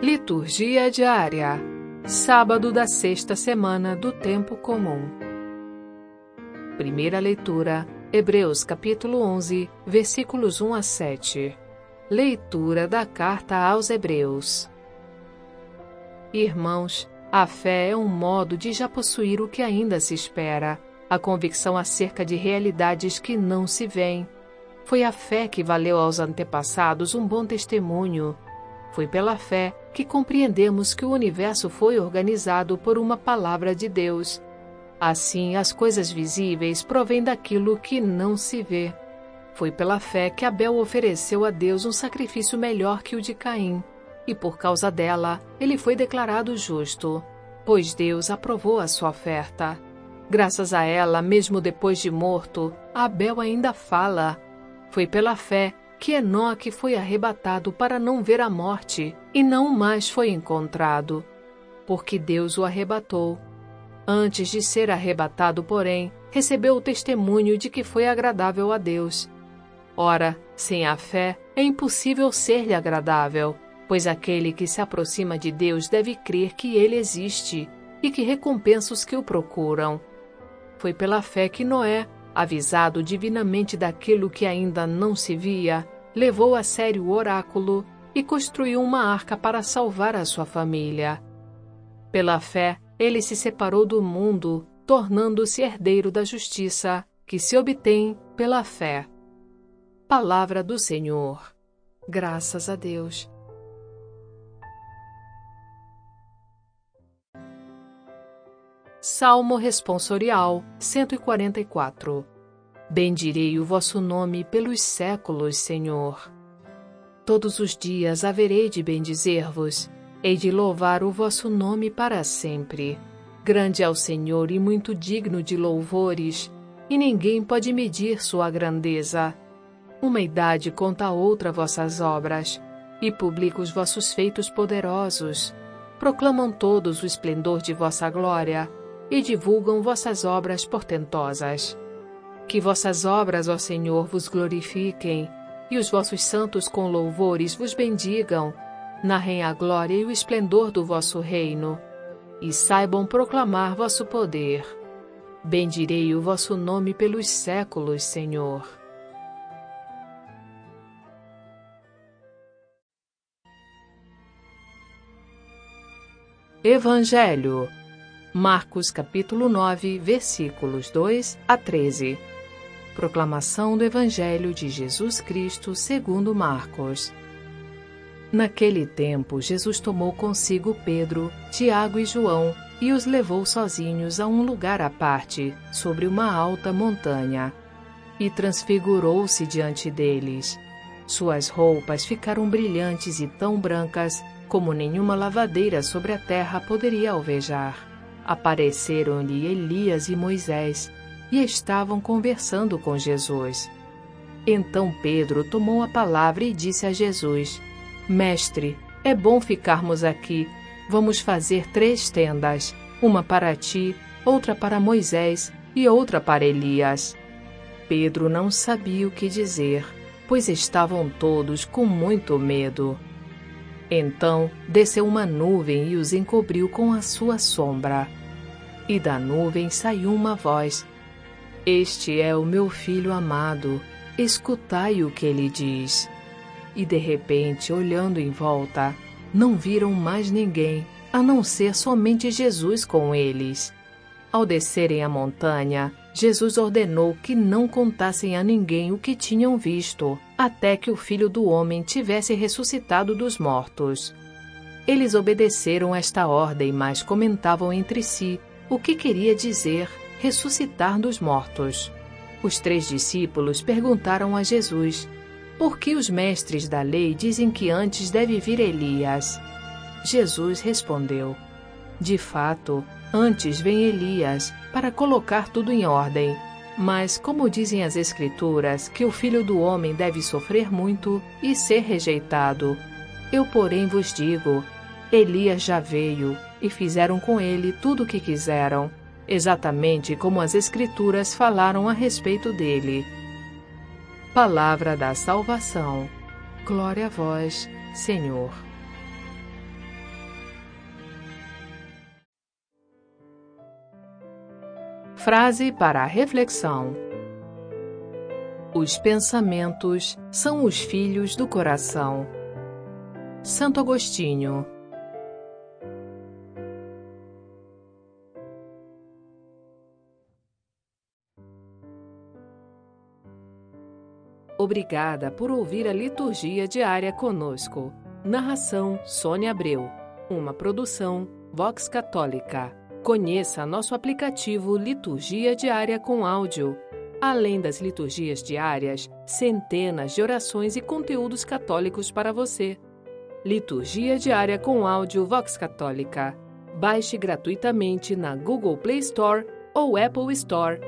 Liturgia diária. Sábado da sexta semana do tempo comum. Primeira leitura: Hebreus capítulo 11, versículos 1 a 7. Leitura da carta aos Hebreus. Irmãos, a fé é um modo de já possuir o que ainda se espera, a convicção acerca de realidades que não se veem. Foi a fé que valeu aos antepassados um bom testemunho foi pela fé que compreendemos que o universo foi organizado por uma palavra de Deus. Assim, as coisas visíveis provêm daquilo que não se vê. Foi pela fé que Abel ofereceu a Deus um sacrifício melhor que o de Caim, e por causa dela, ele foi declarado justo, pois Deus aprovou a sua oferta. Graças a ela, mesmo depois de morto, Abel ainda fala. Foi pela fé que Enoque foi arrebatado para não ver a morte, e não mais foi encontrado, porque Deus o arrebatou. Antes de ser arrebatado, porém, recebeu o testemunho de que foi agradável a Deus. Ora, sem a fé, é impossível ser-lhe agradável, pois aquele que se aproxima de Deus deve crer que ele existe e que recompensa os que o procuram. Foi pela fé que Noé, avisado divinamente daquilo que ainda não se via, levou a sério o oráculo e construiu uma arca para salvar a sua família. Pela fé, ele se separou do mundo, tornando-se herdeiro da justiça, que se obtém pela fé. Palavra do Senhor. Graças a Deus. Salmo Responsorial 144 Bendirei o vosso nome pelos séculos, Senhor. Todos os dias haverei de bendizer-vos, hei de louvar o vosso nome para sempre. Grande é o Senhor e muito digno de louvores, e ninguém pode medir sua grandeza. Uma idade conta a outra vossas obras, e publica os vossos feitos poderosos. Proclamam todos o esplendor de vossa glória e divulgam vossas obras portentosas. Que vossas obras, ó Senhor, vos glorifiquem, e os vossos santos com louvores vos bendigam, narrem a glória e o esplendor do vosso reino, e saibam proclamar vosso poder. Bendirei o vosso nome pelos séculos, Senhor. Evangelho Marcos capítulo 9, versículos 2 a 13. Proclamação do Evangelho de Jesus Cristo segundo Marcos. Naquele tempo, Jesus tomou consigo Pedro, Tiago e João e os levou sozinhos a um lugar à parte, sobre uma alta montanha. E transfigurou-se diante deles. Suas roupas ficaram brilhantes e tão brancas como nenhuma lavadeira sobre a terra poderia alvejar. Apareceram-lhe Elias e Moisés e estavam conversando com Jesus. Então Pedro tomou a palavra e disse a Jesus: Mestre, é bom ficarmos aqui. Vamos fazer três tendas: uma para ti, outra para Moisés e outra para Elias. Pedro não sabia o que dizer, pois estavam todos com muito medo. Então desceu uma nuvem e os encobriu com a sua sombra. E da nuvem saiu uma voz: Este é o meu filho amado, escutai o que ele diz. E de repente, olhando em volta, não viram mais ninguém, a não ser somente Jesus com eles. Ao descerem a montanha, Jesus ordenou que não contassem a ninguém o que tinham visto, até que o filho do homem tivesse ressuscitado dos mortos. Eles obedeceram esta ordem, mas comentavam entre si o que queria dizer ressuscitar dos mortos. Os três discípulos perguntaram a Jesus: Por que os mestres da lei dizem que antes deve vir Elias? Jesus respondeu: De fato, antes vem Elias para colocar tudo em ordem. Mas, como dizem as Escrituras, que o filho do homem deve sofrer muito e ser rejeitado, eu, porém, vos digo: Elias já veio e fizeram com ele tudo o que quiseram, exatamente como as Escrituras falaram a respeito dele. Palavra da Salvação. Glória a vós, Senhor. Frase para a reflexão: Os pensamentos são os filhos do coração. Santo Agostinho. Obrigada por ouvir a liturgia diária conosco. Narração Sônia Abreu. Uma produção Vox Católica. Conheça nosso aplicativo Liturgia Diária com Áudio. Além das liturgias diárias, centenas de orações e conteúdos católicos para você. Liturgia Diária com Áudio Vox Católica. Baixe gratuitamente na Google Play Store ou Apple Store